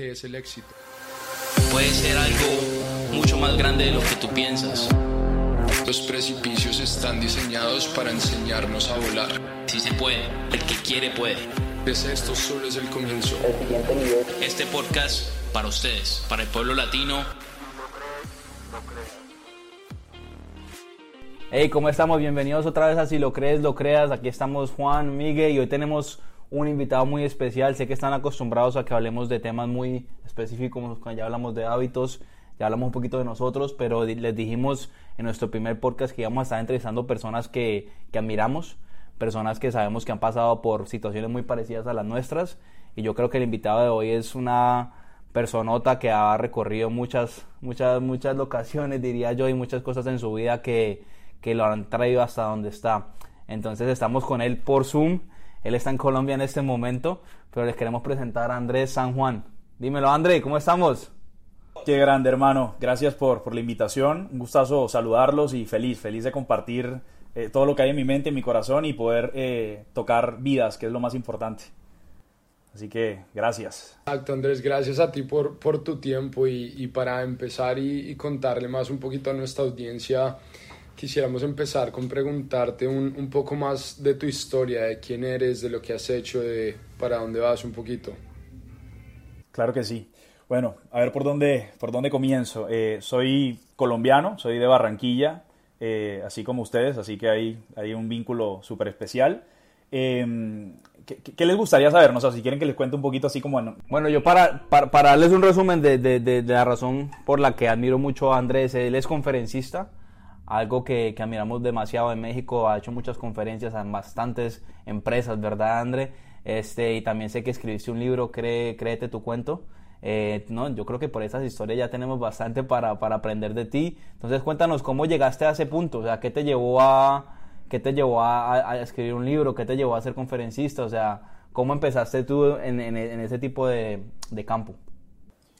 qué es el éxito. Puede ser algo mucho más grande de lo que tú piensas. Los precipicios están diseñados para enseñarnos a volar. Si se puede, el que quiere puede. Pues esto solo es el comienzo. Este podcast para ustedes, para el pueblo latino. Hey, ¿cómo estamos? Bienvenidos otra vez a Si lo crees, lo creas. Aquí estamos Juan, Miguel y hoy tenemos un invitado muy especial. Sé que están acostumbrados a que hablemos de temas muy específicos, ya hablamos de hábitos, ya hablamos un poquito de nosotros, pero les dijimos en nuestro primer podcast que íbamos a estar entrevistando personas que, que admiramos, personas que sabemos que han pasado por situaciones muy parecidas a las nuestras. Y yo creo que el invitado de hoy es una personota que ha recorrido muchas, muchas, muchas locaciones, diría yo, y muchas cosas en su vida que, que lo han traído hasta donde está. Entonces estamos con él por Zoom. Él está en Colombia en este momento, pero les queremos presentar a Andrés San Juan. Dímelo, André, ¿cómo estamos? Qué grande, hermano. Gracias por, por la invitación. Un gustazo saludarlos y feliz, feliz de compartir eh, todo lo que hay en mi mente, en mi corazón y poder eh, tocar vidas, que es lo más importante. Así que gracias. Exacto, Andrés, gracias a ti por, por tu tiempo y, y para empezar y, y, contarle más un poquito a nuestra audiencia, quisiéramos empezar con preguntarte un, un, poco más de tu historia, de quién eres, de lo que has hecho, de para dónde vas un poquito. Claro que sí. Bueno, a ver por dónde, por dónde comienzo. Eh, soy colombiano, soy de Barranquilla, eh, así como ustedes, así que hay, hay un vínculo súper especial. Eh, ¿qué, ¿qué, les gustaría saber? No sé, si quieren que les cuente un poquito así como... En... Bueno, yo para, para, para, darles un resumen de, de, de, de, la razón por la que admiro mucho a Andrés, él es conferencista, algo que, que, admiramos demasiado en México, ha hecho muchas conferencias en bastantes empresas, ¿verdad, André? Este, y también sé que escribiste un libro, Cree, Créete tu cuento. Eh, no, yo creo que por esas historias ya tenemos bastante para, para aprender de ti. Entonces cuéntanos cómo llegaste a ese punto, o sea, qué te llevó a, qué te llevó a, a, a escribir un libro, qué te llevó a ser conferencista, o sea, cómo empezaste tú en, en, en ese tipo de, de, campo.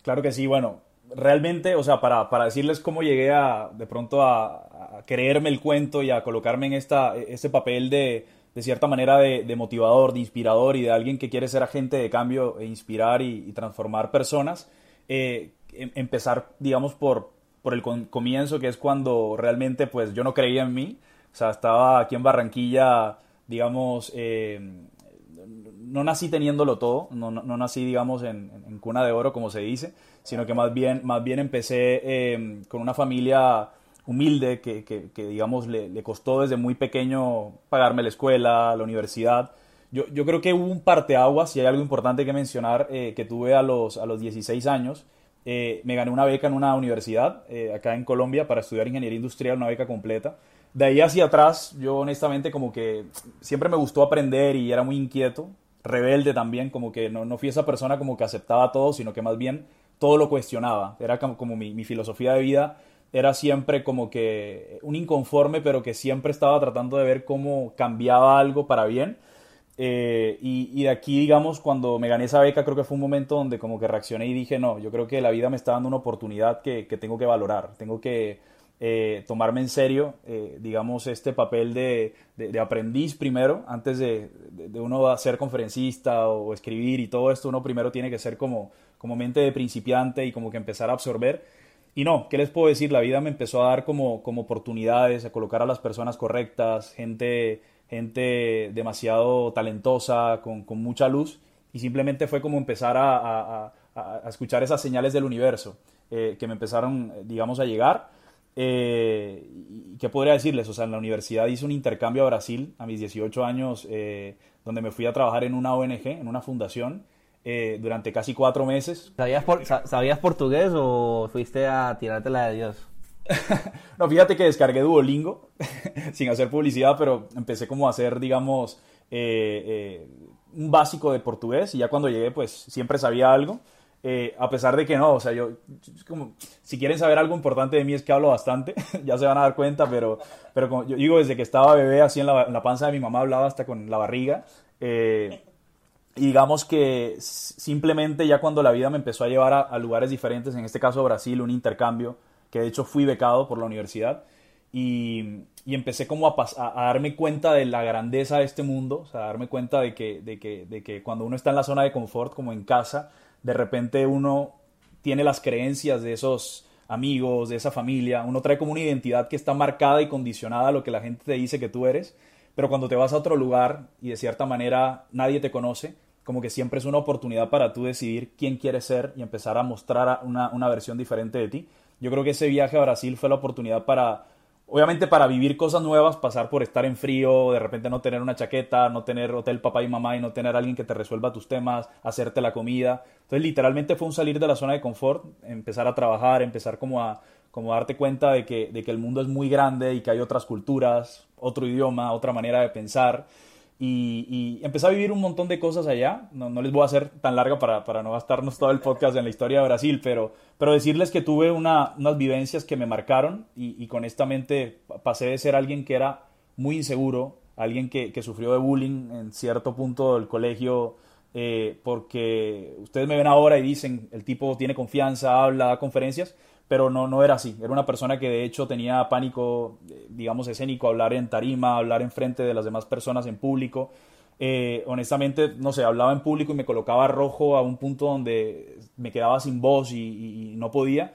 Claro que sí, bueno, realmente, o sea, para, para decirles cómo llegué a, de pronto a, creerme el cuento y a colocarme en esta, este papel de, de cierta manera de, motivador, de inspirador y de alguien que quiere ser agente de cambio e inspirar y, transformar personas, eh, em, empezar, digamos, por, por el comienzo, que es cuando realmente pues yo no creía en mí, o sea, estaba aquí en Barranquilla, digamos, eh, no nací teniéndolo todo, no, no, nací, digamos, en, en, cuna de oro, como se dice, sino que más bien, más bien empecé eh, con una familia humilde que, que, digamos, le, costó desde muy pequeño pagarme la escuela, la universidad. Yo, yo creo que hubo un parteaguas, y hay algo importante que mencionar, eh, que tuve a los, a los 16 años. Eh, me gané una beca en una universidad eh, acá en Colombia para estudiar ingeniería industrial, una beca completa. De ahí hacia atrás, yo honestamente como que siempre me gustó aprender y era muy inquieto, rebelde también, como que no, no fui esa persona como que aceptaba todo, sino que más bien todo lo cuestionaba. Era como, como mi filosofía de vida era siempre como que un inconforme, pero que siempre estaba tratando de ver cómo cambiaba algo para bien. Eh, y, y, de aquí, digamos, cuando me gané esa beca, creo que fue un momento donde como que reaccioné y dije, no, yo creo que la vida me está dando una oportunidad que, que tengo que valorar, tengo que eh, tomarme en serio, eh, digamos, este papel de, de, aprendiz primero, antes de, de, uno ser conferencista o escribir y todo esto, uno primero tiene que ser como, como mente de principiante y como que empezar a absorber. Y no, ¿qué les puedo decir? La vida me empezó a dar como, como oportunidades, a colocar a las personas correctas, gente, gente demasiado talentosa, con, con mucha luz, y simplemente fue como empezar a, a, escuchar esas señales del universo eh, que me empezaron, digamos, a llegar. Eh, ¿Qué podría decirles? O sea, en la universidad hice un intercambio a Brasil a mis 18 años, eh, donde me fui a trabajar en una ONG, en una fundación, eh, durante casi cuatro meses. ¿Sabías, por, ¿Sabías portugués o fuiste a tirarte la de Dios? no, fíjate que descargué Duolingo sin hacer publicidad, pero empecé como a hacer, digamos, eh, eh, un básico de portugués y ya cuando llegué, pues siempre sabía algo. Eh, a pesar de que no, o sea, yo, como, si quieren saber algo importante de mí es que hablo bastante, ya se van a dar cuenta, pero, pero como yo digo, desde que estaba bebé, así en la, en la panza de mi mamá hablaba hasta con la barriga. Eh, y digamos que simplemente ya cuando la vida me empezó a llevar a, lugares diferentes, en este caso Brasil, un intercambio, que de hecho fui becado por la universidad, y, empecé como a, a, a, darme cuenta de la grandeza de este mundo, o sea, a darme cuenta de que, de, que, de que cuando uno está en la zona de confort, como en casa, de repente uno tiene las creencias de esos amigos, de esa familia, uno trae como una identidad que está marcada y condicionada a lo que la gente te dice que tú eres, pero cuando te vas a otro lugar y de cierta manera nadie te conoce, como que siempre es una oportunidad para tú decidir quién quieres ser y empezar a mostrar una, una versión diferente de ti. Yo creo que ese viaje a Brasil fue la oportunidad para obviamente para vivir cosas nuevas, pasar por estar en frío, de repente no tener una chaqueta, no tener hotel papá y mamá y no tener alguien que te resuelva tus temas, hacerte la comida. Entonces literalmente fue un salir de la zona de confort, empezar a trabajar, empezar como a, como darte cuenta de que, de que el mundo es muy grande y que hay otras culturas, otro idioma, otra manera de pensar y, empecé a vivir un montón de cosas allá. No, no les voy a hacer tan larga para, para, no gastarnos todo el podcast en la historia de Brasil, pero, pero decirles que tuve una, unas vivencias que me marcaron y, y, con esta mente pasé de ser alguien que era muy inseguro, alguien que, que sufrió de bullying en cierto punto del colegio, eh, porque ustedes me ven ahora y dicen, el tipo tiene confianza, habla, da conferencias, pero no, no era así. Era una persona que de hecho tenía pánico, eh, digamos, escénico, hablar en tarima, hablar en frente de las demás personas en público. Eh, honestamente, no sé, hablaba en público y me colocaba rojo a un punto donde me quedaba sin voz y, no podía.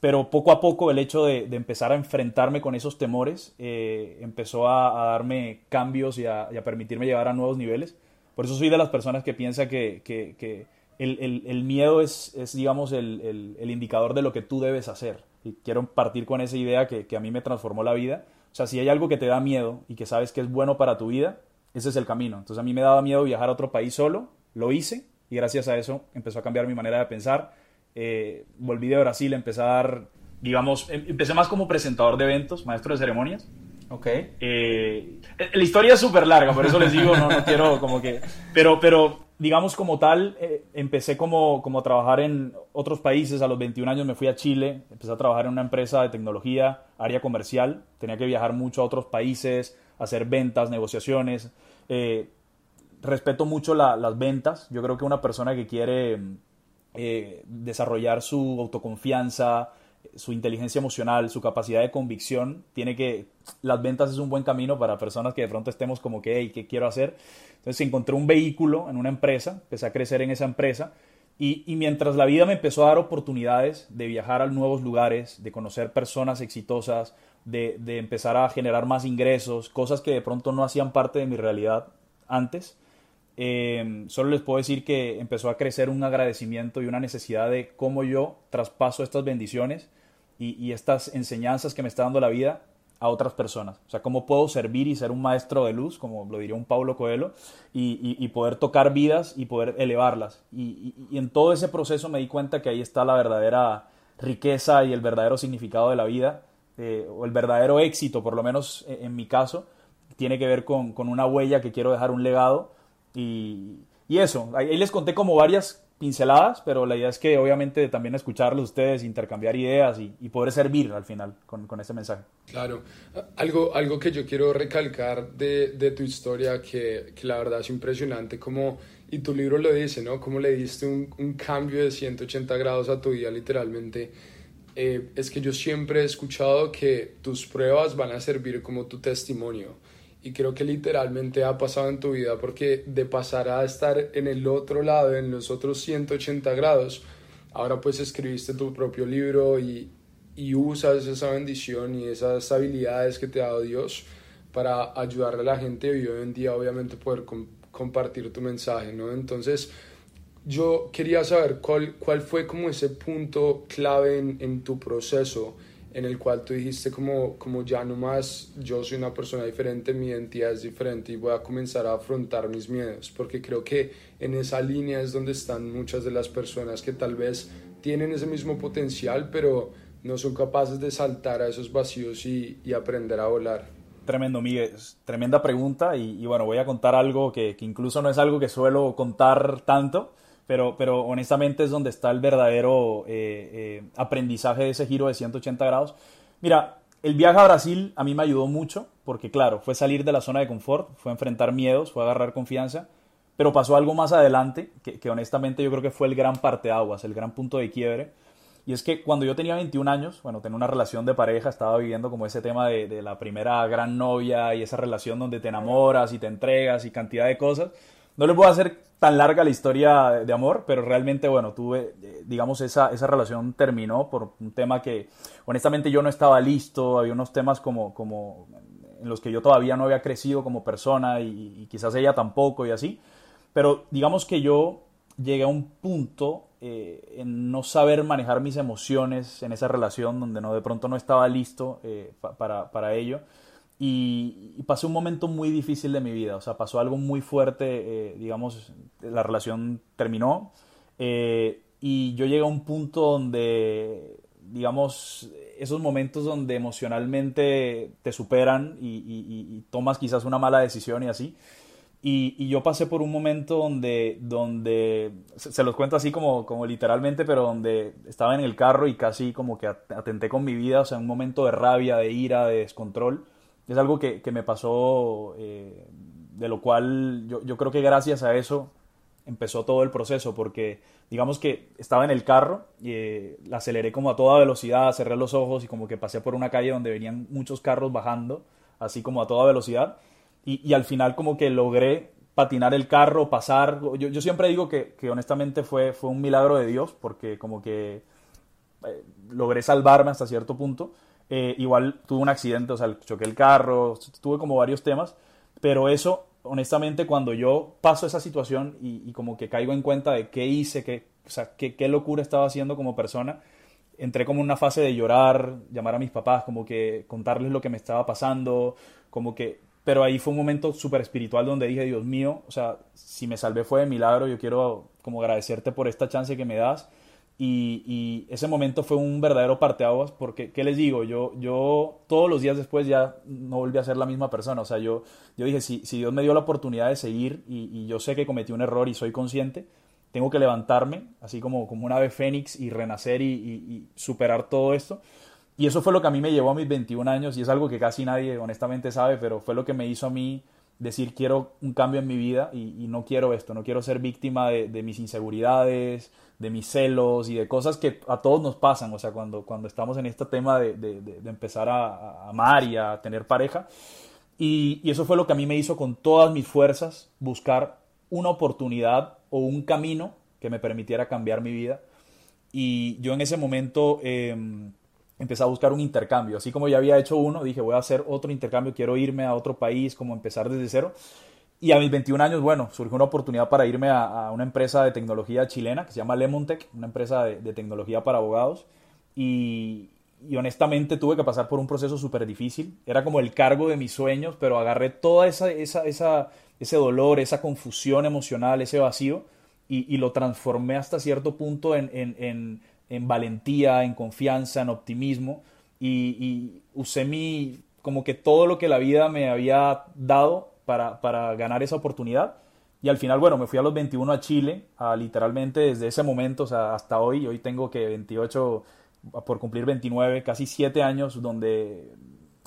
Pero poco a poco el hecho de, empezar a enfrentarme con esos temores eh, empezó a, darme cambios y a, permitirme llegar a nuevos niveles. Por eso soy de las personas que piensa que, que el, el, miedo es, es digamos, el, el, indicador de lo que tú debes hacer. Y quiero partir con esa idea que, que, a mí me transformó la vida. O sea, si hay algo que te da miedo y que sabes que es bueno para tu vida, ese es el camino. Entonces a mí me daba miedo viajar a otro país solo, lo hice y gracias a eso empezó a cambiar mi manera de pensar. Eh, volví de Brasil, empecé a dar, digamos, em, empecé más como presentador de eventos, maestro de ceremonias. Ok. Eh, la historia es súper larga, por eso les digo, no, no quiero como que... Pero, pero digamos como tal, eh, empecé como, como a trabajar en otros países. A los 21 años me fui a Chile, empecé a trabajar en una empresa de tecnología, área comercial. Tenía que viajar mucho a otros países, hacer ventas, negociaciones. Eh, respeto mucho las ventas. Yo creo que una persona que quiere eh, desarrollar su autoconfianza, su inteligencia emocional, su capacidad de convicción, tiene que... Las ventas es un buen camino para personas que de pronto estemos como que, hey, ¿qué quiero hacer? Entonces encontré un vehículo en una empresa, empecé a crecer en esa empresa y, mientras la vida me empezó a dar oportunidades de viajar a nuevos lugares, de conocer personas exitosas, de, empezar a generar más ingresos, cosas que de pronto no hacían parte de mi realidad antes, eh, solo les puedo decir que empezó a crecer un agradecimiento y una necesidad de cómo yo traspaso estas bendiciones y, estas enseñanzas que me está dando la vida a otras personas. O sea, cómo puedo servir y ser un maestro de luz, como lo diría un Pablo Coelho, y, poder tocar vidas y poder elevarlas. Y, en todo ese proceso me di cuenta que ahí está la verdadera riqueza y el verdadero significado de la vida, eh, o el verdadero éxito, por lo menos en, en mi caso, tiene que ver con, una huella que quiero dejar un legado. Y, eso, ahí les conté como varias pinceladas, pero la idea es que obviamente también escucharlos ustedes, intercambiar ideas y, poder servir al final con, con ese mensaje. Claro, algo, algo que yo quiero recalcar de, de tu historia que, que, la verdad es impresionante, como, y tu libro lo dice, ¿no? Cómo le diste un, un cambio de 180 grados a tu vida literalmente. Eh, es que yo siempre he escuchado que tus pruebas van a servir como tu testimonio y creo que literalmente ha pasado en tu vida porque de pasar a estar en el otro lado, en los otros 180 grados, ahora pues escribiste tu propio libro y, y usas esa bendición y esas habilidades que te ha dado Dios para ayudarle a la gente y hoy en día obviamente poder compartir tu mensaje, ¿no? Entonces yo quería saber cuál, cuál fue como ese punto clave en, en tu proceso en el cual tú dijiste como, como ya no más, yo soy una persona diferente, mi identidad es diferente y voy a comenzar a afrontar mis miedos, porque creo que en esa línea es donde están muchas de las personas que tal vez tienen ese mismo potencial, pero no son capaces de saltar a esos vacíos y, y aprender a volar. Tremendo, Miguel. Tremenda pregunta y, y, bueno, voy a contar algo que, que incluso no es algo que suelo contar tanto, pero, pero honestamente es donde está el verdadero eh, eh, aprendizaje de ese giro de 180 grados. Mira, el viaje a Brasil a mí me ayudó mucho, porque claro, fue salir de la zona de confort, fue enfrentar miedos, fue agarrar confianza, pero pasó algo más adelante, que, honestamente yo creo que fue el gran parteaguas, el gran punto de quiebre, y es que cuando yo tenía 21 años, bueno, tenía una relación de pareja, estaba viviendo como ese tema de, de la primera gran novia y esa relación donde te enamoras y te entregas y cantidad de cosas, no les voy a hacer tan larga la historia de amor, pero realmente, bueno, tuve, eh, digamos, esa, esa relación terminó por un tema que, honestamente, yo no estaba listo, había unos temas como, como en los que yo todavía no había crecido como persona y, quizás ella tampoco y así, pero digamos que yo llegué a un punto eh, en no saber manejar mis emociones en esa relación donde no de pronto no estaba listo eh, para, para ello y, pasé un momento muy difícil de mi vida, o sea, pasó algo muy fuerte, eh, digamos, la relación terminó eh, y yo llegué a un punto donde, digamos, esos momentos donde emocionalmente te superan y, tomas quizás una mala decisión y así. Y, yo pasé por un momento donde, donde se, los cuento así como, como literalmente, pero donde estaba en el carro y casi como que atenté con mi vida, o sea, un momento de rabia, de ira, de descontrol es algo que, me pasó, eh, de lo cual yo, yo, creo que gracias a eso empezó todo el proceso, porque digamos que estaba en el carro y eh, la aceleré como a toda velocidad, cerré los ojos y como que pasé por una calle donde venían muchos carros bajando, así como a toda velocidad, y, al final como que logré patinar el carro, pasar. Yo, yo siempre digo que, que, honestamente fue, fue un milagro de Dios, porque como que eh, logré salvarme hasta cierto punto. Eh, igual tuve un accidente, o sea, choqué el carro, tuve como varios temas, pero eso, honestamente, cuando yo paso esa situación y, como que caigo en cuenta de qué hice, qué, o sea, qué, qué locura estaba haciendo como persona, entré como en una fase de llorar, llamar a mis papás, como que contarles lo que me estaba pasando, como que... Pero ahí fue un momento súper espiritual donde dije, Dios mío, o sea, si me salvé fue de milagro, yo quiero como agradecerte por esta chance que me das y, ese momento fue un verdadero parteaguas porque, ¿qué les digo? Yo, yo todos los días después ya no volví a ser la misma persona. O sea, yo, yo dije, si, si Dios me dio la oportunidad de seguir y, yo sé que cometí un error y soy consciente, tengo que levantarme, así como, como un ave fénix y renacer y, y, superar todo esto. Y eso fue lo que a mí me llevó a mis 21 años y es algo que casi nadie honestamente sabe, pero fue lo que me hizo a mí decir quiero un cambio en mi vida y, no quiero esto, no quiero ser víctima de, mis inseguridades, de mis celos y de cosas que a todos nos pasan, o sea, cuando, cuando estamos en este tema de, de, empezar a, amar y a tener pareja. Y, eso fue lo que a mí me hizo con todas mis fuerzas buscar una oportunidad o un camino que me permitiera cambiar mi vida. Y yo en ese momento em, empecé a buscar un intercambio. Así como ya había hecho uno, dije, voy a hacer otro intercambio, quiero irme a otro país, como empezar desde cero. Y a mis 21 años, bueno, surgió una oportunidad para irme a, una empresa de tecnología chilena que se llama Lemontech, una empresa de, tecnología para abogados. Y, honestamente tuve que pasar por un proceso súper difícil. Era como el cargo de mis sueños, pero agarré toda esa, esa, esa ese dolor, esa confusión emocional, ese vacío, y, lo transformé hasta cierto punto en, en, en, valentía, en confianza, en optimismo. Y, y usé mi, como que todo lo que la vida me había dado para, para ganar esa oportunidad. Y al final, bueno, me fui a los 21 a Chile, a literalmente desde ese momento, o sea, hasta hoy, hoy tengo que 28 por cumplir 29, casi 7 años donde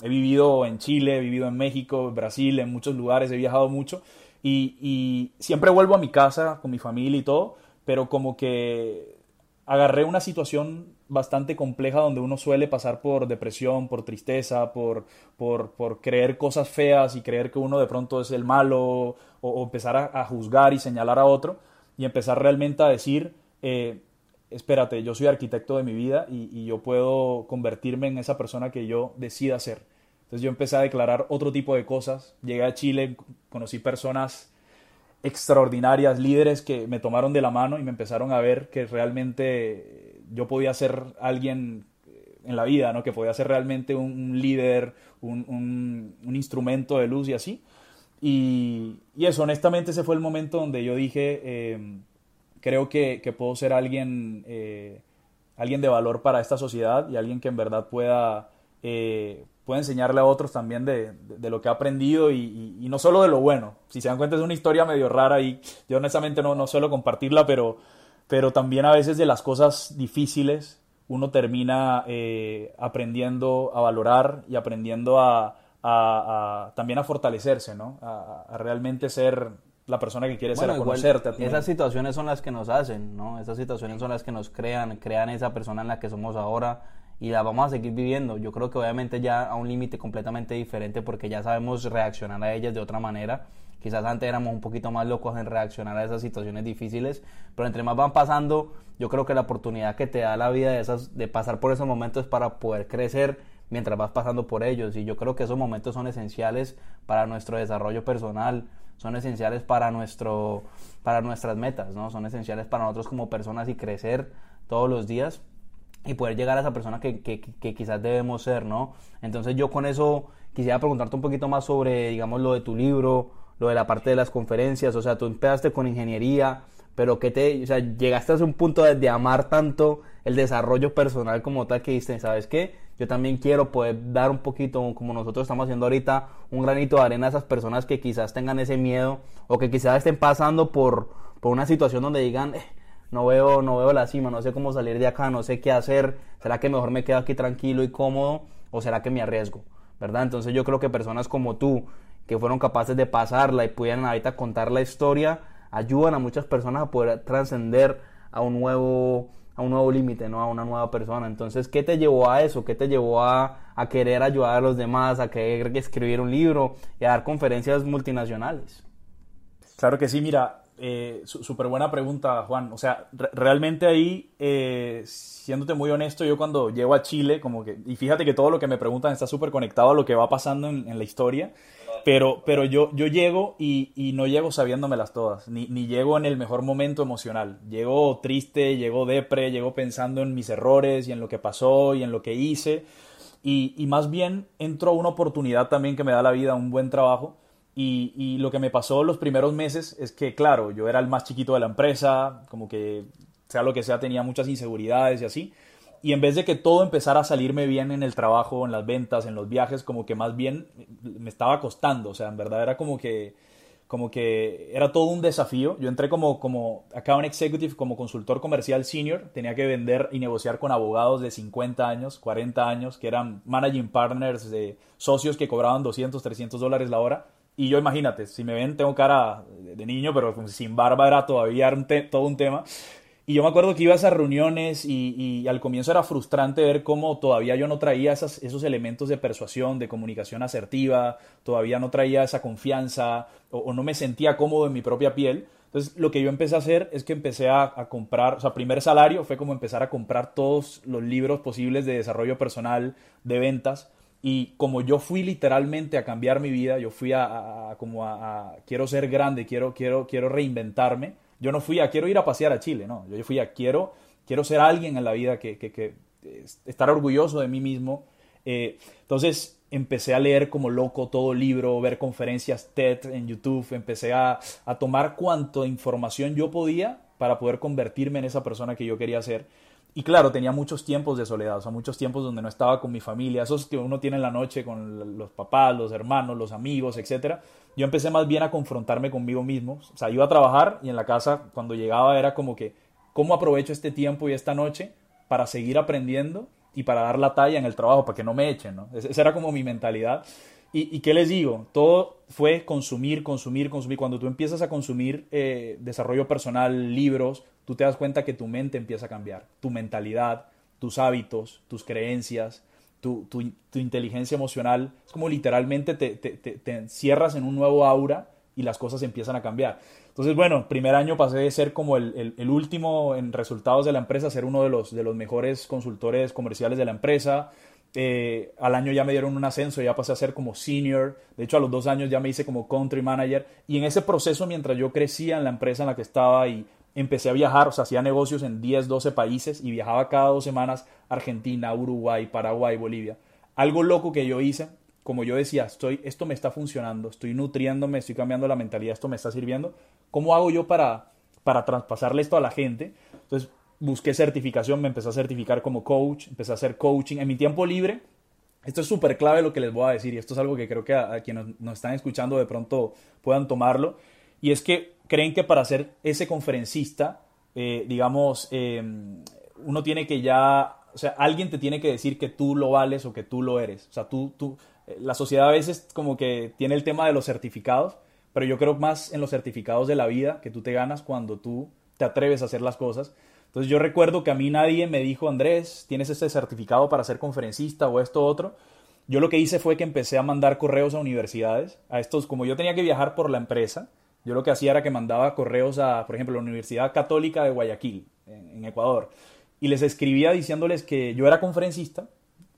he vivido en Chile, he vivido en México, Brasil, en muchos lugares, he viajado mucho y siempre vuelvo a mi casa con mi familia y todo, pero como que agarré una situación bastante compleja donde uno suele pasar por depresión, por tristeza, por, por, por creer cosas feas y creer que uno de pronto es el malo o, empezar a, juzgar y señalar a otro y empezar realmente a decir, eh, espérate, yo soy arquitecto de mi vida y, y, yo puedo convertirme en esa persona que yo decida ser. Entonces yo empecé a declarar otro tipo de cosas, llegué a Chile, conocí personas extraordinarias, líderes que me tomaron de la mano y me empezaron a ver que realmente yo podía ser alguien en la vida, ¿no? Que podía ser realmente un, líder, un, instrumento de luz y así. Y, eso, honestamente, ese fue el momento donde yo dije, eh, creo que, puedo ser alguien, eh, alguien de valor para esta sociedad y alguien que en verdad pueda, eh, pueda enseñarle a otros también de, lo que ha aprendido y, no solo de lo bueno. Si se dan cuenta es una historia medio rara y yo honestamente no, no suelo compartirla, pero pero también a veces de las cosas difíciles uno termina eh, aprendiendo a valorar y aprendiendo a, también a fortalecerse, ¿no? A, realmente ser la persona que quiere ser, a conocerte. A esas situaciones son las que nos hacen, ¿no? Esas situaciones son las que nos crean, crean esa persona en la que somos ahora y la vamos a seguir viviendo. Yo creo que obviamente ya a un límite completamente diferente porque ya sabemos reaccionar a ellas de otra manera Quizás antes éramos un poquito más locos en reaccionar a esas situaciones difíciles, pero entre más van pasando, yo creo que la oportunidad que te da la vida de, esas, de pasar por esos momentos es para poder crecer mientras vas pasando por ellos. Y yo creo que esos momentos son esenciales para nuestro desarrollo personal, son esenciales para, nuestro, para nuestras metas, ¿no? Son esenciales para nosotros como personas y crecer todos los días y poder llegar a esa persona que, que, quizás debemos ser, ¿no? Entonces yo con eso quisiera preguntarte un poquito más sobre, digamos, lo de tu libro, lo de la parte de las conferencias, o sea, tú empezaste con ingeniería, pero que te, o sea, llegaste a un punto de, de amar tanto el desarrollo personal como tal que diste, ¿sabes qué? yo también quiero poder dar un poquito, como nosotros estamos haciendo ahorita, un granito de arena a esas personas que quizás tengan ese miedo o que quizás estén pasando por, por una situación donde digan, eh, no, veo, no veo la cima, no sé cómo salir de acá, no sé qué hacer, ¿será que mejor me quedo aquí tranquilo y cómodo o será que me arriesgo? ¿Verdad? Entonces yo creo que personas como tú, que fueron capaces de pasarla y pudieran ahorita contar la historia, ayudan a muchas personas a poder trascender a un nuevo a un nuevo límite, ¿no? A una nueva persona. Entonces, ¿qué te llevó a eso? ¿Qué te llevó a, a querer ayudar a los demás, a querer escribir un libro y a dar conferencias multinacionales? Claro que sí, mira, eh, súper buena pregunta, Juan. O sea, realmente ahí, eh, siéndote muy honesto, yo cuando llego a Chile, como que, y fíjate que todo lo que me preguntan está súper conectado a lo que va pasando en, la historia pero, pero yo, yo llego y, y no llego sabiéndomelas todas, ni, ni, llego en el mejor momento emocional. Llego triste, llego depre, llego pensando en mis errores y en lo que pasó y en lo que hice. Y, y más bien entro a una oportunidad también que me da la vida, un buen trabajo. Y, y, lo que me pasó los primeros meses es que, claro, yo era el más chiquito de la empresa, como que sea lo que sea, tenía muchas inseguridades y así y en vez de que todo empezara a salirme bien en el trabajo, en las ventas, en los viajes, como que más bien me estaba costando, o sea, en verdad era como que como que era todo un desafío. Yo entré como, como account executive, como consultor comercial senior, tenía que vender y negociar con abogados de 50 años, 40 años, que eran managing partners de socios que cobraban 200, 300 dólares la hora. Y yo imagínate, si me ven, tengo cara de niño, pero sin barba era todavía todo un tema. Y yo me acuerdo que iba a esas reuniones y, al comienzo era frustrante ver cómo todavía yo no traía esos elementos de persuasión, de comunicación asertiva, todavía no traía esa confianza o, no me sentía cómodo en mi propia piel. Entonces lo que yo empecé a hacer es que empecé a, a, comprar, o sea, primer salario fue como empezar a comprar todos los libros posibles de desarrollo personal, de ventas. Y como yo fui literalmente a cambiar mi vida, yo fui a, como a, quiero ser grande, quiero, quiero, quiero reinventarme yo no fui a quiero ir a pasear a Chile, no. Yo fui a quiero, quiero ser alguien en la vida, que, que, estar orgulloso de mí mismo. Eh, entonces empecé a leer como loco todo libro, ver conferencias TED en YouTube, empecé a, a tomar cuanto información yo podía para poder convertirme en esa persona que yo quería ser. Y claro, tenía muchos tiempos de soledad, o sea, muchos tiempos donde no estaba con mi familia, esos que uno tiene en la noche con los papás, los hermanos, los amigos, etcétera yo empecé más bien a confrontarme conmigo mismo. O sea, iba a trabajar y en la casa cuando llegaba era como que, ¿cómo aprovecho este tiempo y esta noche para seguir aprendiendo y para dar la talla en el trabajo, para que no me echen? ¿no? Esa era como mi mentalidad. ¿Y, qué les digo? Todo fue consumir, consumir, consumir. Cuando tú empiezas a consumir eh, desarrollo personal, libros, tú te das cuenta que tu mente empieza a cambiar, tu mentalidad, tus hábitos, tus creencias, tu, inteligencia emocional, es como literalmente te, te, encierras en un nuevo aura y las cosas empiezan a cambiar. Entonces, bueno, primer año pasé de ser como el, último en resultados de la empresa, ser uno de los, de los mejores consultores comerciales de la empresa. Eh, al año ya me dieron un ascenso, ya pasé a ser como senior. De hecho, a los dos años ya me hice como country manager. Y en ese proceso, mientras yo crecía en la empresa en la que estaba y empecé a viajar, o sea, hacía negocios en 10, 12 países y viajaba cada dos semanas a Argentina, Uruguay, Paraguay, Bolivia. Algo loco que yo hice, como yo decía, estoy, esto me está funcionando, estoy nutriéndome, estoy cambiando la mentalidad, esto me está sirviendo. ¿Cómo hago yo para, para traspasarle esto a la gente? Entonces busqué certificación, me empecé a certificar como coach, empecé a hacer coaching. En mi tiempo libre, esto es súper clave lo que les voy a decir y esto es algo que creo que a, quienes nos están escuchando de pronto puedan tomarlo. Y es que creen que para ser ese conferencista, eh, digamos, em, uno tiene que ya, o sea, alguien te tiene que decir que tú lo vales o que tú lo eres. O sea, tú, tú, eh, la sociedad a veces como que tiene el tema de los certificados, pero yo creo más en los certificados de la vida que tú te ganas cuando tú te atreves a hacer las cosas. Entonces yo recuerdo que a mí nadie me dijo, Andrés, tienes ese certificado para ser conferencista o esto otro yo lo que hice fue que empecé a mandar correos a universidades, a estos, como yo tenía que viajar por la empresa, yo lo que hacía era que mandaba correos a, por ejemplo, la Universidad Católica de Guayaquil, en, Ecuador, y les escribía diciéndoles que yo era conferencista,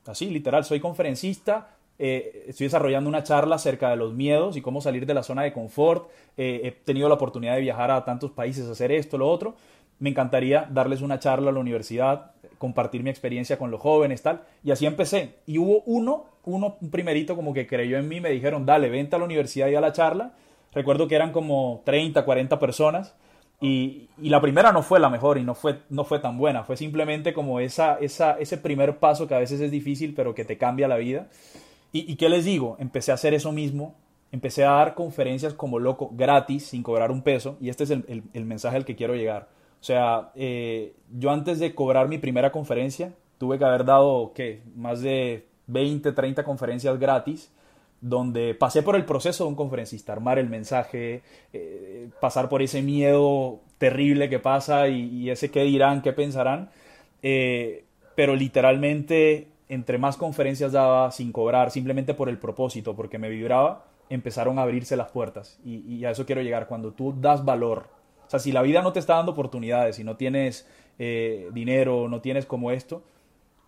así, literal, soy conferencista, eh, estoy desarrollando una charla acerca de los miedos y cómo salir de la zona de confort, eh, he tenido la oportunidad de viajar a tantos países, hacer esto, lo otro, me encantaría darles una charla a la universidad, compartir mi experiencia con los jóvenes, tal. Y así empecé. Y hubo uno, uno, un primerito como que creyó en mí, me dijeron, dale, vente a la universidad y a la charla. Recuerdo que eran como 30, 40 personas. Y, la primera no fue la mejor y no fue, no fue tan buena. Fue simplemente como esa, esa, ese primer paso que a veces es difícil, pero que te cambia la vida. ¿Y, qué les digo? Empecé a hacer eso mismo. Empecé a dar conferencias como loco, gratis, sin cobrar un peso. Y este es el mensaje al que quiero llegar o sea, eh, yo antes de cobrar mi primera conferencia, tuve que haber dado, ¿qué? Más de 20, 30 conferencias gratis, donde pasé por el proceso de un conferencista, armar el mensaje, eh, pasar por ese miedo terrible que pasa y, ese qué dirán, qué pensarán. Eh, pero literalmente, entre más conferencias daba sin cobrar, simplemente por el propósito, porque me vibraba, empezaron a abrirse las puertas. Y, y a eso quiero llegar. Cuando tú das valor o sea, si la vida no te está dando oportunidades, si no tienes eh, dinero, no tienes como esto,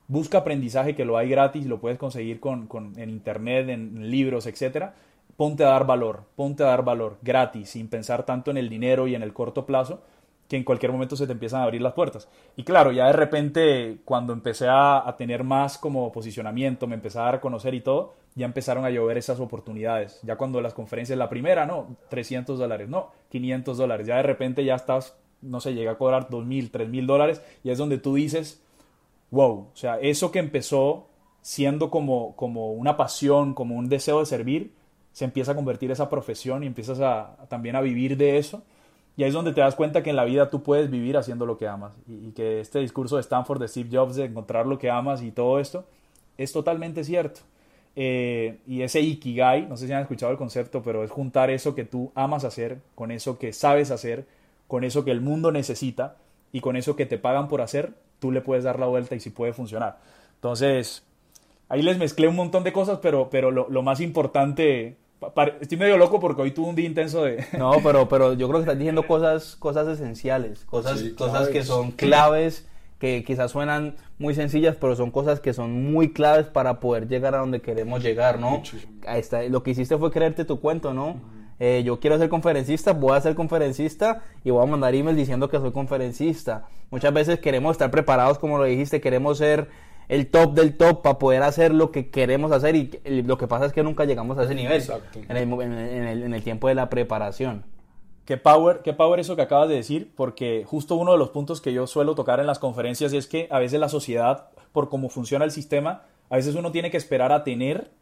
busca aprendizaje que lo hay gratis, lo puedes conseguir con, en internet, en, libros, etc. Ponte a dar valor, ponte a dar valor gratis, sin pensar tanto en el dinero y en el corto plazo, que en cualquier momento se te empiezan a abrir las puertas. Y claro, ya de repente, cuando empecé a, a tener más como posicionamiento, me empecé a dar a conocer y todo, ya empezaron a llover esas oportunidades. Ya cuando las conferencias, la primera, no, 300 dólares, no, 500 dólares. Ya de repente ya estás, no sé, llega a cobrar 2.000, 3.000 dólares y es donde tú dices, wow, o sea, eso que empezó siendo como, como una pasión, como un deseo de servir, se empieza a convertir esa profesión y empiezas a, también a vivir de eso. Y ahí es donde te das cuenta que en la vida tú puedes vivir haciendo lo que amas. Y, que este discurso de Stanford de Steve Jobs de encontrar lo que amas y todo esto es totalmente cierto. Eh, y ese Ikigai, no sé si han escuchado el concepto, pero es juntar eso que tú amas hacer con eso que sabes hacer, con eso que el mundo necesita y con eso que te pagan por hacer, tú le puedes dar la vuelta y si sí puede funcionar. Entonces, ahí les mezclé un montón de cosas, pero, pero lo, lo más importante, estoy medio loco porque hoy tuve un día intenso de... No, pero, pero yo creo que estás diciendo cosas, cosas esenciales, cosas, cosas que son claves que quizás suenan muy sencillas, pero son cosas que son muy claves para poder llegar a donde queremos llegar, ¿no? está, lo que hiciste fue creerte tu cuento, ¿no? Eh, yo quiero ser conferencista, voy a ser conferencista y voy a mandar email diciendo que soy conferencista. Muchas veces queremos estar preparados, como lo dijiste, queremos ser el top del top para poder hacer lo que queremos hacer y lo que pasa es que nunca llegamos a ese nivel en el, en el tiempo de la preparación. Qué power, qué power eso que acabas de decir, porque justo uno de los puntos que yo suelo tocar en las conferencias es que a veces la sociedad, por cómo funciona el sistema, a veces uno tiene que esperar a tener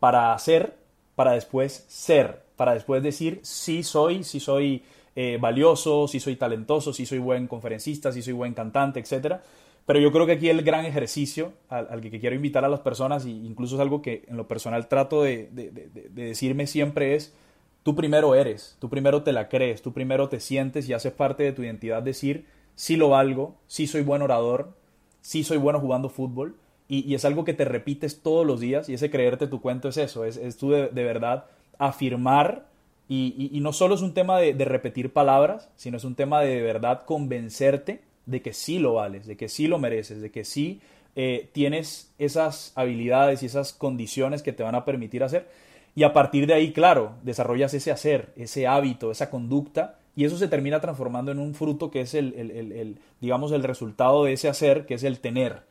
para hacer, para después ser, para después decir sí soy, sí soy eh, valioso, sí soy talentoso, sí soy buen conferencista, sí soy buen cantante, etc. Pero yo creo que aquí el gran ejercicio al, que quiero invitar a las personas, e incluso es algo que en lo personal trato de decirme siempre es, tú primero eres, tú primero te la crees, tú primero te sientes y haces parte de tu identidad decir, sí lo valgo, sí soy buen orador, sí soy bueno jugando fútbol, y, es algo que te repites todos los días, y ese creerte tu cuento es eso, es, es tú de, verdad afirmar, y, no solo es un tema de, repetir palabras, sino es un tema de, de verdad convencerte de que sí lo vales, de que sí lo mereces, de que sí eh, tienes esas habilidades y esas condiciones que te van a permitir hacer. Y a partir de ahí, claro, desarrollas ese hacer, ese hábito, esa conducta, y eso se termina transformando en un fruto que es el, el, digamos, el resultado de ese hacer, que es el tener.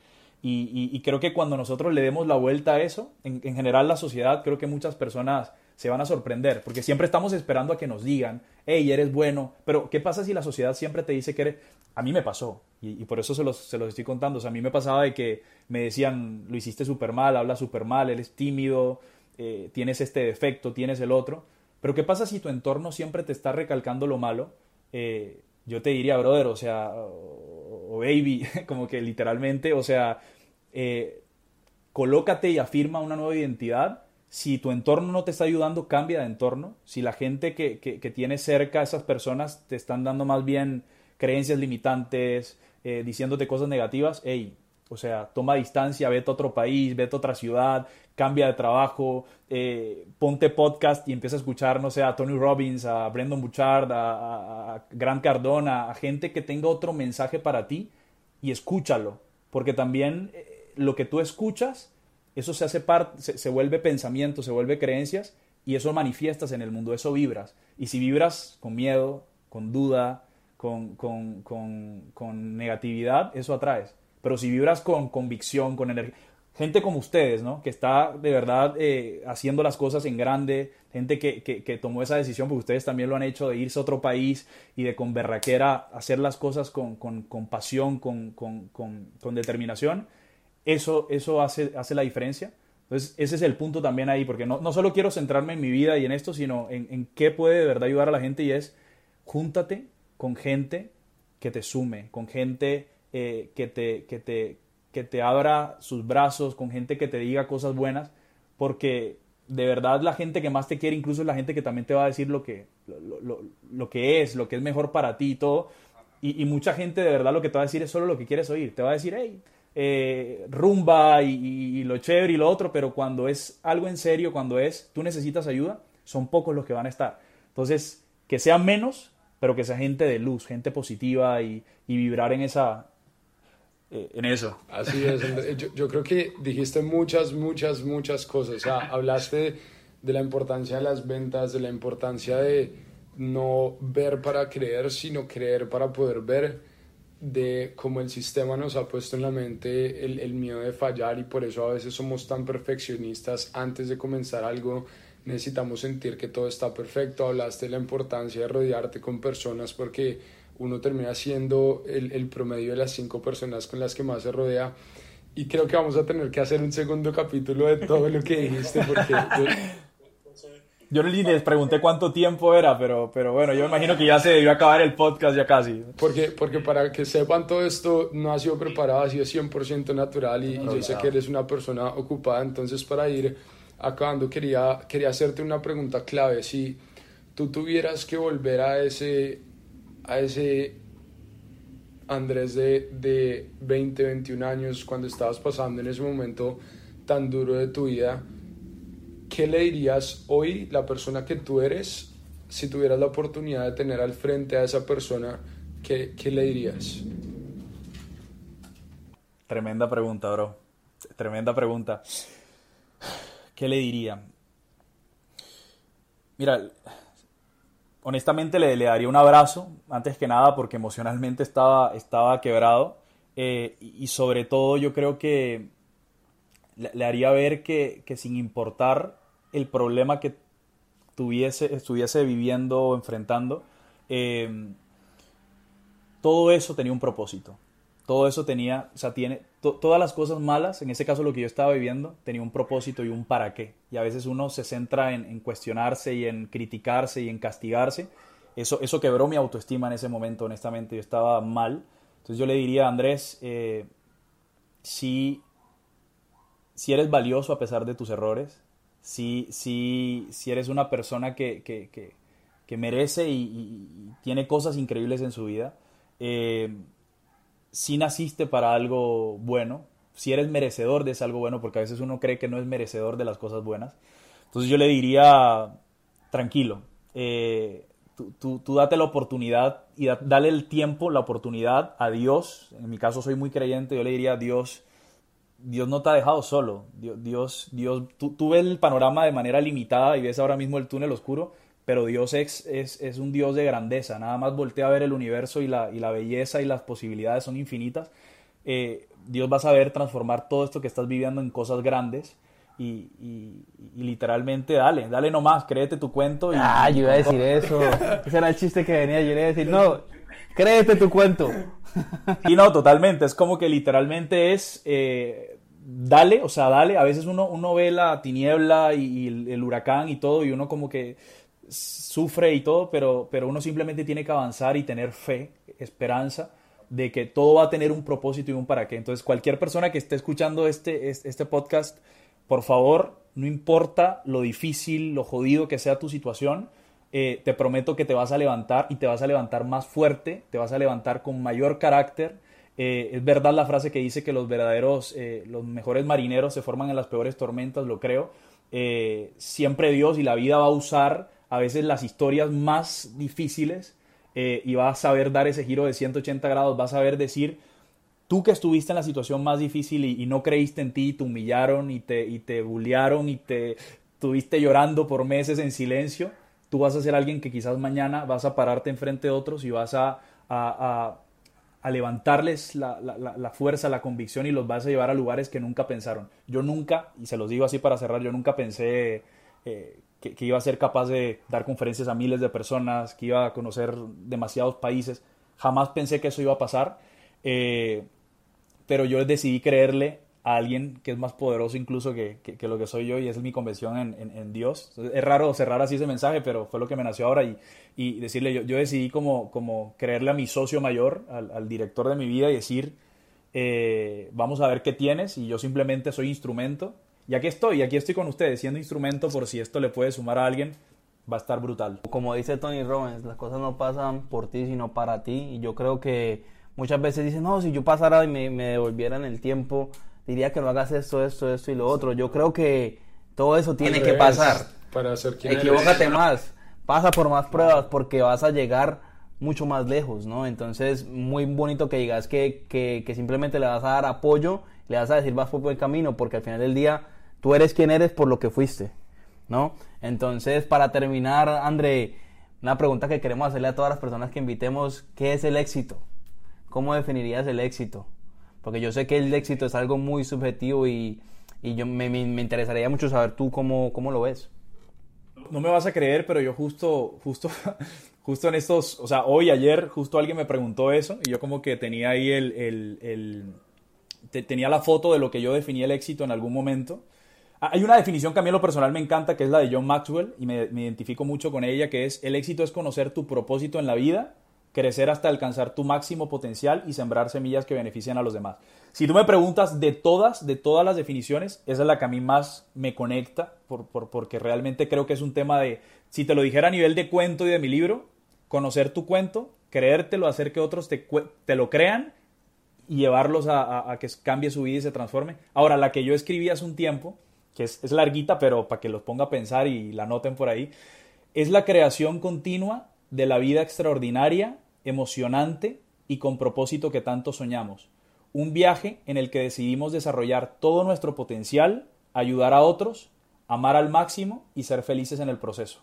Y, creo que cuando nosotros le demos la vuelta a eso, en, general la sociedad, creo que muchas personas se van a sorprender, porque siempre estamos esperando a que nos digan, hey, eres bueno, pero ¿qué pasa si la sociedad siempre te dice que eres... A mí me pasó, y, por eso se los, se los, estoy contando, o sea, a mí me pasaba de que me decían, lo hiciste súper mal, hablas súper mal, eres tímido, eh, tienes este defecto, tienes el otro. Pero ¿qué pasa si tu entorno siempre te está recalcando lo malo? Eh, yo te diría, brother, o sea, o, baby, como que literalmente, o sea, eh, colócate y afirma una nueva identidad. Si tu entorno no te está ayudando, cambia de entorno. Si la gente que, que, que tienes cerca, esas personas, te están dando más bien creencias limitantes, diciéndote cosas negativas, hey, O sea, toma distancia, vete a otro país, vete a otra ciudad, cambia de trabajo, eh, ponte podcast y empieza a escuchar, no sé, a Tony Robbins, a Brendan Bouchard, a, Grant Cardona, a gente que tenga otro mensaje para ti y escúchalo. Porque también eh, lo que tú escuchas, eso se hace parte, se, vuelve pensamiento, se vuelve creencias y eso manifiestas en el mundo, eso vibras. Y si vibras con miedo, con duda, con, con negatividad, eso atraes. Pero si vibras con convicción, con energía, gente como ustedes, ¿no? Que está de verdad eh, haciendo las cosas en grande, gente que, que, tomó esa decisión, porque ustedes también lo han hecho, de irse a otro país y de con berraquera hacer las cosas con, con, con pasión, con, con, determinación, eso, eso hace, hace la diferencia. Entonces, ese es el punto también ahí, porque no, no solo quiero centrarme en mi vida y en esto, sino en, en qué puede de verdad ayudar a la gente y es, júntate con gente que te sume, con gente eh, que, te, que, te, que te abra sus brazos, con gente que te diga cosas buenas, porque de verdad la gente que más te quiere incluso es la gente que también te va a decir lo que, lo, que es, lo que es mejor para ti y todo. Y, mucha gente de verdad lo que te va a decir es solo lo que quieres oír. Te va a decir, hey, eh, rumba y, y, lo chévere y lo otro, pero cuando es algo en serio, cuando es tú necesitas ayuda, son pocos los que van a estar. Entonces, que sean menos, pero que sea gente de luz, gente positiva y, y vibrar en esa, eh, en eso. Así es, yo, creo que dijiste muchas, muchas, muchas cosas. O sea, hablaste de la importancia de las ventas, de la importancia de no ver para creer, sino creer para poder ver, de cómo el sistema nos ha puesto en la mente el, el miedo de fallar y por eso a veces somos tan perfeccionistas antes de comenzar algo necesitamos sentir que todo está perfecto. Hablaste de la importancia de rodearte con personas porque uno termina siendo el, el, promedio de las cinco personas con las que más se rodea. Y creo que vamos a tener que hacer un segundo capítulo de todo lo que dijiste, porque yo... Yo les pregunté cuánto tiempo era, pero, pero bueno, yo imagino que ya se debió acabar el podcast ya casi. Porque, porque para que sepan todo esto, no ha sido preparado, ha sido 100% natural y, y yo sé que eres una persona ocupada, entonces para ir acabando quería, quería hacerte una pregunta clave. Si tú tuvieras que volver a ese, a ese Andrés de, de 20, 21 años, cuando estabas pasando en ese momento tan duro de tu vida, ¿qué le dirías hoy, la persona que tú eres, si tuvieras la oportunidad de tener al frente a esa persona, qué, qué le dirías? Tremenda pregunta, bro. Tremenda pregunta. ¿Qué le diría? Mira, honestamente le, daría un abrazo, antes que nada, porque emocionalmente estaba, estaba quebrado. Eh, y, sobre todo yo creo que le, haría ver que, sin importar el problema que tuviese, estuviese viviendo o enfrentando, eh, todo eso tenía un propósito. Todo eso tenía, o sea, tiene, todas las cosas malas, en ese caso lo que yo estaba viviendo, tenía un propósito y un para qué. Y a veces uno se centra en, cuestionarse y en criticarse y en castigarse. Eso, eso quebró mi autoestima en ese momento, honestamente. Yo estaba mal. Entonces yo le diría Andrés, eh, si eres valioso a pesar de tus errores, si, si, si eres una persona que, que, que, merece y, tiene cosas increíbles en su vida, eh, si naciste para algo bueno, si eres merecedor de ese algo bueno, porque a veces uno cree que no es merecedor de las cosas buenas. Entonces yo le diría, tranquilo, eh, tú, tú, date la oportunidad y dale el tiempo, la oportunidad a Dios. En mi caso soy muy creyente, yo le diría a Dios, Dios no te ha dejado solo. Dios, Dios, tú, tú, ves el panorama de manera limitada y ves ahora mismo el túnel oscuro, pero Dios es, es, un Dios de grandeza, nada más voltea a ver el universo y la, y la belleza y las posibilidades son infinitas. Eh, Dios va a saber transformar todo esto que estás viviendo en cosas grandes y, literalmente dale, dale nomás, créete tu cuento. Y, ah, yo iba a decir eso, ese era el chiste que venía, yo iba a decir, no, créete tu cuento. Y no, totalmente, es como que literalmente es... Eh, dale, o sea, dale. A veces uno, uno ve la tiniebla y, el, huracán y todo, y uno como que sufre y todo, pero, pero uno simplemente tiene que avanzar y tener fe, esperanza de que todo va a tener un propósito y un para qué. Entonces, cualquier persona que esté escuchando este, este podcast, por favor, no importa lo difícil, lo jodido que sea tu situación, eh, te prometo que te vas a levantar y te vas a levantar más fuerte, te vas a levantar con mayor carácter Eh, es verdad la frase que dice que los verdaderos, eh, los mejores marineros se forman en las peores tormentas, lo creo. Siempre Dios y la vida va a usar a veces las historias más difíciles y va a saber dar ese giro de 180 grados, va a saber decir, tú que estuviste en la situación más difícil y, no creíste en ti, te humillaron y te, y te bullearon y te estuviste llorando por meses en silencio, tú vas a ser alguien que quizás mañana vas a pararte enfrente de otros y vas a, a, a, levantarles la, la, la, fuerza, la convicción y los vas a llevar a lugares que nunca pensaron. Yo nunca, y se los digo así para cerrar, yo nunca pensé eh, que, iba a ser capaz de dar conferencias a miles de personas, que iba a conocer demasiados países. Jamás pensé que eso iba a pasar. Eh, pero yo decidí creerle a alguien que es más poderoso incluso que, que, lo que soy yo y es mi convención en, en, Dios. es raro cerrar así ese mensaje, pero fue lo que me nació ahora y, y decirle, yo, yo, decidí como, como creerle a mi socio mayor, al, al director de mi vida y decir, eh, vamos a ver qué tienes y yo simplemente soy instrumento. Y aquí estoy, aquí estoy con ustedes, siendo instrumento por si esto le puede sumar a alguien, va a estar brutal. Como dice Tony Robbins, las cosas no pasan por ti, sino para ti. Y yo creo que muchas veces dicen, no, si yo pasara y me, me devolvieran el tiempo, diría que no hagas esto, esto, esto y lo otro. Yo creo que todo eso tiene que pasar. Para ser quien Equivócate más, pasa por más pruebas porque vas a llegar mucho más lejos, ¿no? Entonces, muy bonito que digas que, que, que simplemente le vas a dar apoyo, le vas a decir vas por buen camino, porque al final del día tú eres quien eres por lo que fuiste, ¿no? Entonces, para terminar, André, una pregunta que queremos hacerle a todas las personas que invitemos, ¿qué es el éxito? ¿Cómo definirías el éxito? Porque yo sé que el éxito es algo muy subjetivo y, y yo me, me, interesaría mucho saber tú cómo, cómo lo ves. No me vas a creer, pero yo justo, justo, justo en estos, o sea, hoy, ayer, justo alguien me preguntó eso y yo como que tenía ahí el, el, tenía la foto de lo que yo definía el éxito en algún momento. Ah, hay una definición que a mí en lo personal me encanta, que es la de John Maxwell, y me, me identifico mucho con ella, que es el éxito es conocer tu propósito en la vida crecer hasta alcanzar tu máximo potencial y sembrar semillas que beneficien a los demás. Si tú me preguntas de todas, de todas las definiciones, esa es la que a mí más me conecta, por, porque realmente creo que es un tema de, si te lo dijera a nivel de cuento y de mi libro, conocer tu cuento, creértelo, hacer que otros te, lo crean y llevarlos a, que cambie su vida y se transforme. Ahora, la que yo escribí hace un tiempo, que es, es larguita, pero para que los ponga a pensar y la noten por ahí, es la creación continua de la vida extraordinaria emocionante y con propósito que tanto soñamos. Un viaje en el que decidimos desarrollar todo nuestro potencial, ayudar a otros, amar al máximo y ser felices en el proceso.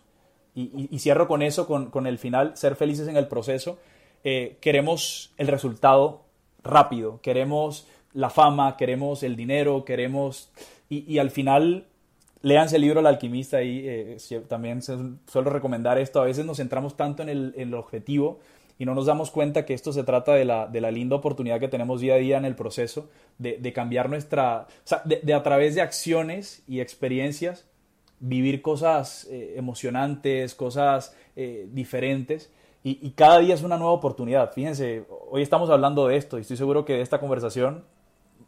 Y, cierro con eso, con, el final, ser felices en el proceso. Eh, queremos el resultado rápido, queremos la fama, queremos el dinero, queremos... Y, al final, léanse el libro El alquimista y eh, también suelo recomendar esto. A veces nos centramos tanto en el, en el objetivo y no nos damos cuenta que esto se trata de la, de la linda oportunidad que tenemos día a día en el proceso de, de cambiar nuestra, o sea, de, a través de acciones y experiencias, vivir cosas eh, emocionantes, cosas eh, diferentes. Y, y, cada día es una nueva oportunidad. Fíjense, hoy estamos hablando de esto y estoy seguro que de esta conversación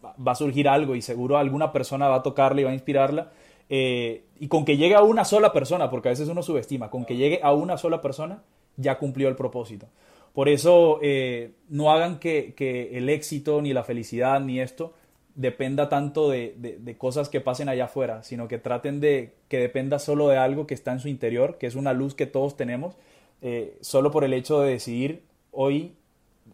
va a surgir algo y seguro alguna persona va a tocarla y va a inspirarla. Eh, y con que llegue a una sola persona, porque a veces uno subestima, con que llegue a una sola persona, ya cumplió el propósito. Por eso eh, no hagan que, el éxito, ni la felicidad, ni esto dependa tanto de, cosas que pasen allá afuera, sino que traten de que dependa solo de algo que está en su interior, que es una luz que todos tenemos, eh, solo por el hecho de decidir hoy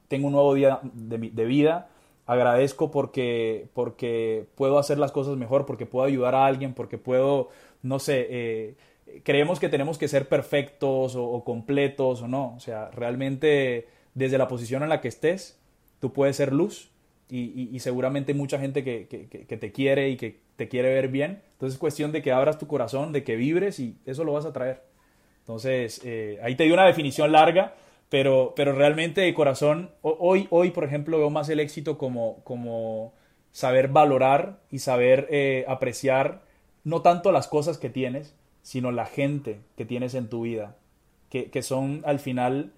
tengo un nuevo día de, vida, agradezco porque, porque puedo hacer las cosas mejor, porque puedo ayudar a alguien, porque puedo, no sé, eh, creemos que tenemos que ser perfectos o, completos o no. O sea, realmente desde la posición en la que estés, tú puedes ser luz y, seguramente mucha gente que, te quiere y que te quiere ver bien. Entonces es cuestión de que abras tu corazón, de que vibres y eso lo vas a traer. Entonces, eh, ahí te di una definición larga, pero, pero realmente de corazón, hoy, hoy, por ejemplo, veo más el éxito como, como saber valorar y saber eh, apreciar no tanto las cosas que tienes, sino la gente que tienes en tu vida, que, que son al final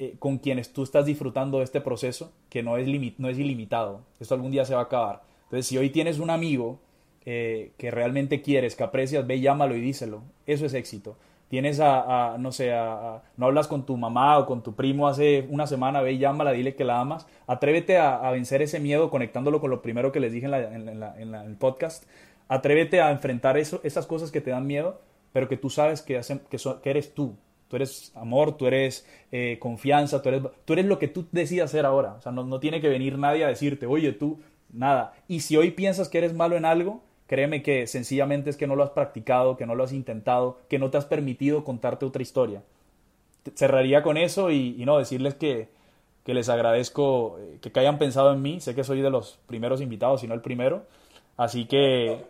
eh, con quienes tú estás disfrutando de este proceso, que no es, no es ilimitado. Esto algún día se va a acabar. Entonces, si hoy tienes un amigo eh, que realmente quieres, que aprecias, ve, llámalo y díselo. Eso es éxito. tienes a, no sé, no hablas con tu mamá o con tu primo hace una semana, ve y llámala, dile que la amas. Atrévete a, vencer ese miedo conectándolo con lo primero que les dije en, el podcast. Atrévete a enfrentar eso, esas cosas que te dan miedo, pero que tú sabes que, hacen, que, que eres tú. Tú eres amor, tú eres eh, confianza, tú eres, tú eres lo que tú decidas ser ahora. O sea, no, no tiene que venir nadie a decirte, oye, tú, nada. Y si hoy piensas que eres malo en algo, Créeme que sencillamente es que no lo has practicado, que no lo has intentado, que no te has permitido contarte otra historia. Cerraría con eso y, no, decirles que, les agradezco eh, que, hayan pensado en mí. Sé que soy de los primeros invitados, si no el primero. Así que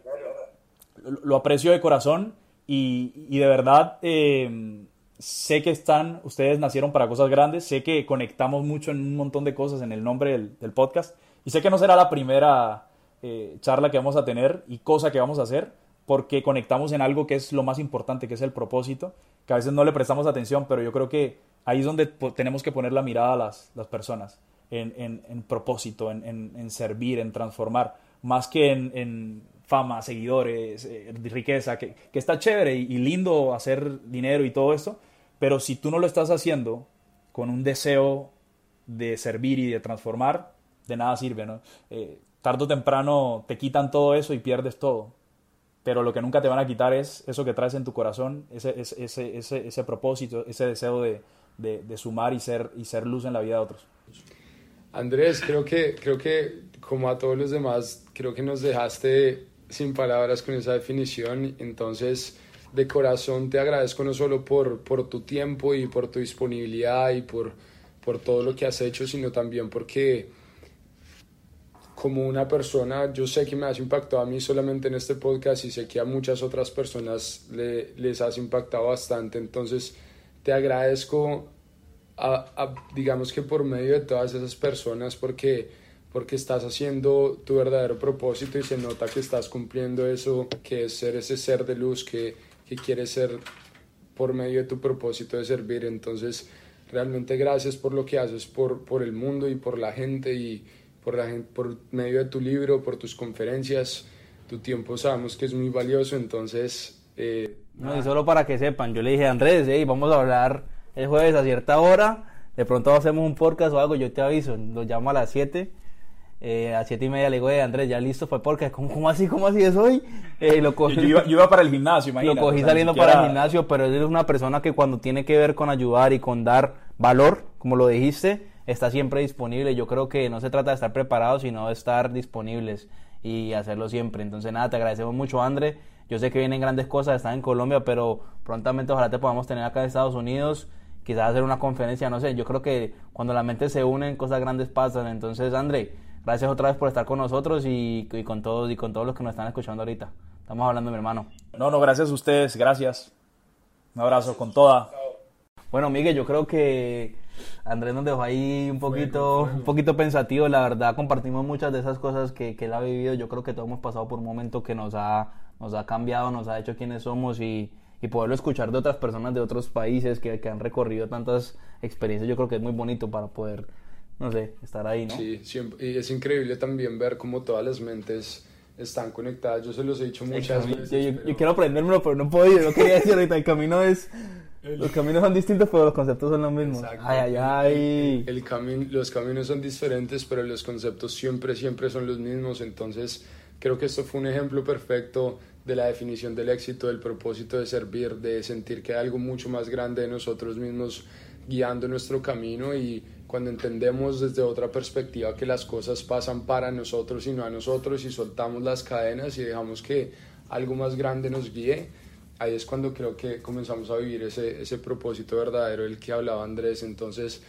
lo aprecio de corazón y, de verdad eh, sé que están, ustedes nacieron para cosas grandes, sé que conectamos mucho en un montón de cosas en el nombre del, del podcast y sé que no será la primera eh, charla que vamos a tener y cosa que vamos a hacer, porque conectamos en algo que es lo más importante, que es el propósito, que a veces no le prestamos atención, pero yo creo que ahí es donde tenemos que poner la mirada a las, las personas, en, en, propósito, en, servir, en transformar, más que en, fama, seguidores, eh, riqueza, que, que, está chévere y, lindo hacer dinero y todo eso, pero si tú no lo estás haciendo con un deseo de servir y de transformar, de nada sirve, ¿no? Eh, tarde o temprano te quitan todo eso y pierdes todo. Pero lo que nunca te van a quitar es eso que traes en tu corazón, ese, ese, ese, ese propósito, ese deseo de, de, sumar y ser, y ser luz en la vida de otros. Andrés, creo que, creo que como a todos los demás, creo que nos dejaste sin palabras con esa definición. Entonces, de corazón te agradezco no solo por, por tu tiempo y por tu disponibilidad y por, por todo lo que has hecho, sino también porque como una persona, yo sé que me has impactado a mí solamente en este podcast y sé que a muchas otras personas les has impactado bastante, entonces te agradezco, digamos que por medio de todas esas personas, porque, porque estás haciendo tu verdadero propósito y se nota que estás cumpliendo eso, que es ser ese ser de luz que, que quieres ser por medio de tu propósito de servir, entonces realmente gracias por lo que haces por, por el mundo y por la gente y por, la gente, por medio de tu libro, por tus conferencias. Tu tiempo sabemos que es muy valioso, entonces... Eh, no, y solo para que sepan, yo le dije a Andrés, vamos a hablar el jueves a cierta hora, de pronto hacemos un podcast o algo, yo te aviso, lo llamo a las 7. Eh, a siete y media le digo, Andrés, ya listo fue porque, ¿cómo, así? ¿Cómo así es hoy? Eh, lo cogí, yo, iba, para el gimnasio, imagínate. Lo cogí saliendo para el gimnasio, pero él es una persona que cuando tiene que ver con ayudar y con dar valor, como lo dijiste, está siempre disponible. Yo creo que no se trata de estar preparados, sino de estar disponibles y hacerlo siempre. Entonces, nada, te agradecemos mucho, André. Yo sé que vienen grandes cosas, están en Colombia, pero prontamente ojalá te podamos tener acá en Estados Unidos. Quizás hacer una conferencia, no sé. Yo creo que cuando la mente se une, cosas grandes pasan. Entonces, André, gracias otra vez por estar con nosotros y, y con todos y con todos los que nos están escuchando ahorita. Estamos hablando, mi hermano. No, no, gracias a ustedes, gracias. Un abrazo con toda. Bueno, Miguel, yo creo que Andrés nos dejó ahí un poquito, un poquito pensativo. La verdad, compartimos muchas de esas cosas que, que él ha vivido. Yo creo que todos hemos pasado por un momento que nos ha, nos ha cambiado, nos ha hecho quienes somos y, y poderlo escuchar de otras personas de otros países que, que, han recorrido tantas experiencias. Yo creo que es muy bonito para poder, no sé, estar ahí, ¿no? Sí, y es increíble también ver cómo todas las mentes están conectadas. Yo se los he dicho muchas veces. Yo, quiero aprendérmelo, pero no puedo. Yo quería decir ahorita, el camino es los caminos son distintos, pero los conceptos son los mismos. Ay, ay, ay. El, los caminos son diferentes, pero los conceptos siempre, siempre son los mismos. Entonces, creo que esto fue un ejemplo perfecto de la definición del éxito, del propósito de servir, de sentir que hay algo mucho más grande de nosotros mismos guiando nuestro camino y cuando entendemos desde otra perspectiva que las cosas pasan para nosotros y no a nosotros y soltamos las cadenas y dejamos que algo más grande nos guíe, ahí es cuando creo que comenzamos a vivir ese, ese propósito verdadero del que hablaba Andrés. Entonces,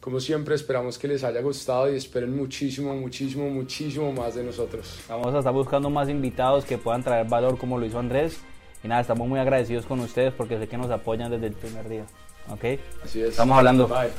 como siempre, esperamos que les haya gustado y esperen muchísimo, muchísimo, muchísimo más de nosotros. Vamos a estar buscando más invitados que puedan traer valor como lo hizo Andrés. Y nada, estamos muy agradecidos con ustedes porque sé que nos apoyan desde el primer día. ¿Ok? Así es. Estamos hablando. Bye.